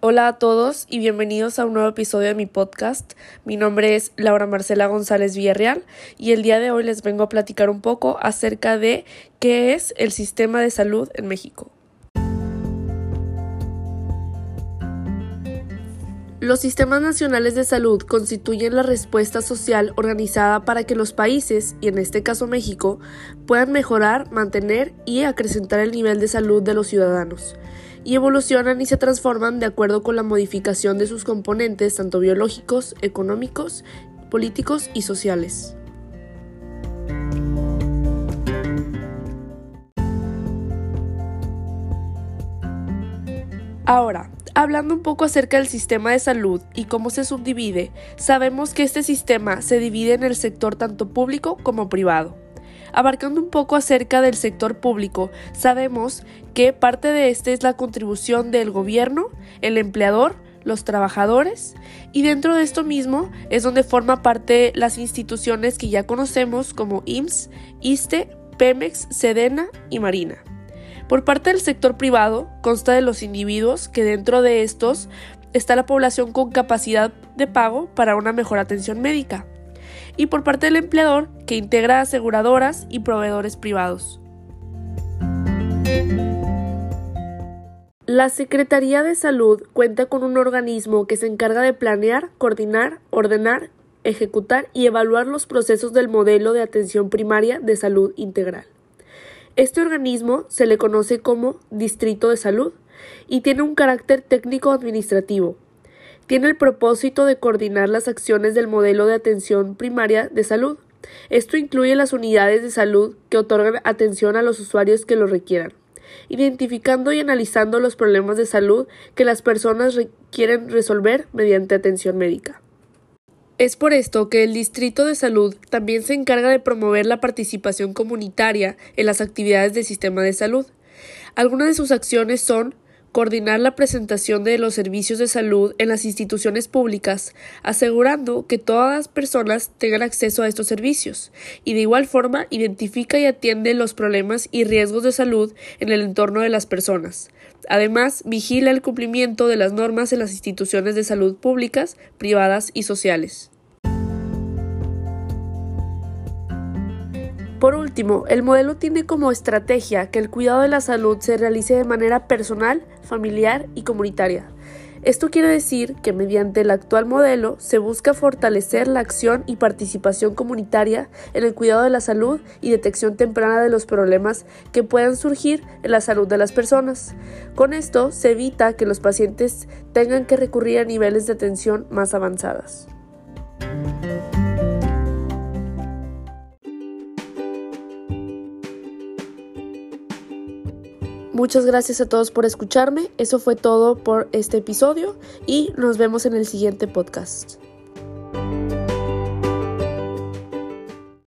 Hola a todos y bienvenidos a un nuevo episodio de mi podcast. Mi nombre es Laura Marcela González Villarreal y el día de hoy les vengo a platicar un poco acerca de qué es el sistema de salud en México. Los sistemas nacionales de salud constituyen la respuesta social organizada para que los países, y en este caso México, puedan mejorar, mantener y acrecentar el nivel de salud de los ciudadanos y evolucionan y se transforman de acuerdo con la modificación de sus componentes tanto biológicos, económicos, políticos y sociales. Ahora, hablando un poco acerca del sistema de salud y cómo se subdivide, sabemos que este sistema se divide en el sector tanto público como privado. Abarcando un poco acerca del sector público, sabemos que parte de este es la contribución del gobierno, el empleador, los trabajadores y dentro de esto mismo es donde forma parte las instituciones que ya conocemos como IMSS, ISTE, Pemex, Sedena y Marina. Por parte del sector privado consta de los individuos que dentro de estos está la población con capacidad de pago para una mejor atención médica y por parte del empleador que integra aseguradoras y proveedores privados. La Secretaría de Salud cuenta con un organismo que se encarga de planear, coordinar, ordenar, ejecutar y evaluar los procesos del modelo de atención primaria de salud integral. Este organismo se le conoce como Distrito de Salud y tiene un carácter técnico administrativo, tiene el propósito de coordinar las acciones del modelo de atención primaria de salud. Esto incluye las unidades de salud que otorgan atención a los usuarios que lo requieran, identificando y analizando los problemas de salud que las personas quieren resolver mediante atención médica. Es por esto que el Distrito de Salud también se encarga de promover la participación comunitaria en las actividades del sistema de salud. Algunas de sus acciones son coordinar la presentación de los servicios de salud en las instituciones públicas, asegurando que todas las personas tengan acceso a estos servicios, y de igual forma identifica y atiende los problemas y riesgos de salud en el entorno de las personas. Además, vigila el cumplimiento de las normas en las instituciones de salud públicas, privadas y sociales. Por último, el modelo tiene como estrategia que el cuidado de la salud se realice de manera personal, familiar y comunitaria. Esto quiere decir que mediante el actual modelo se busca fortalecer la acción y participación comunitaria en el cuidado de la salud y detección temprana de los problemas que puedan surgir en la salud de las personas. Con esto se evita que los pacientes tengan que recurrir a niveles de atención más avanzadas. Muchas gracias a todos por escucharme. Eso fue todo por este episodio y nos vemos en el siguiente podcast.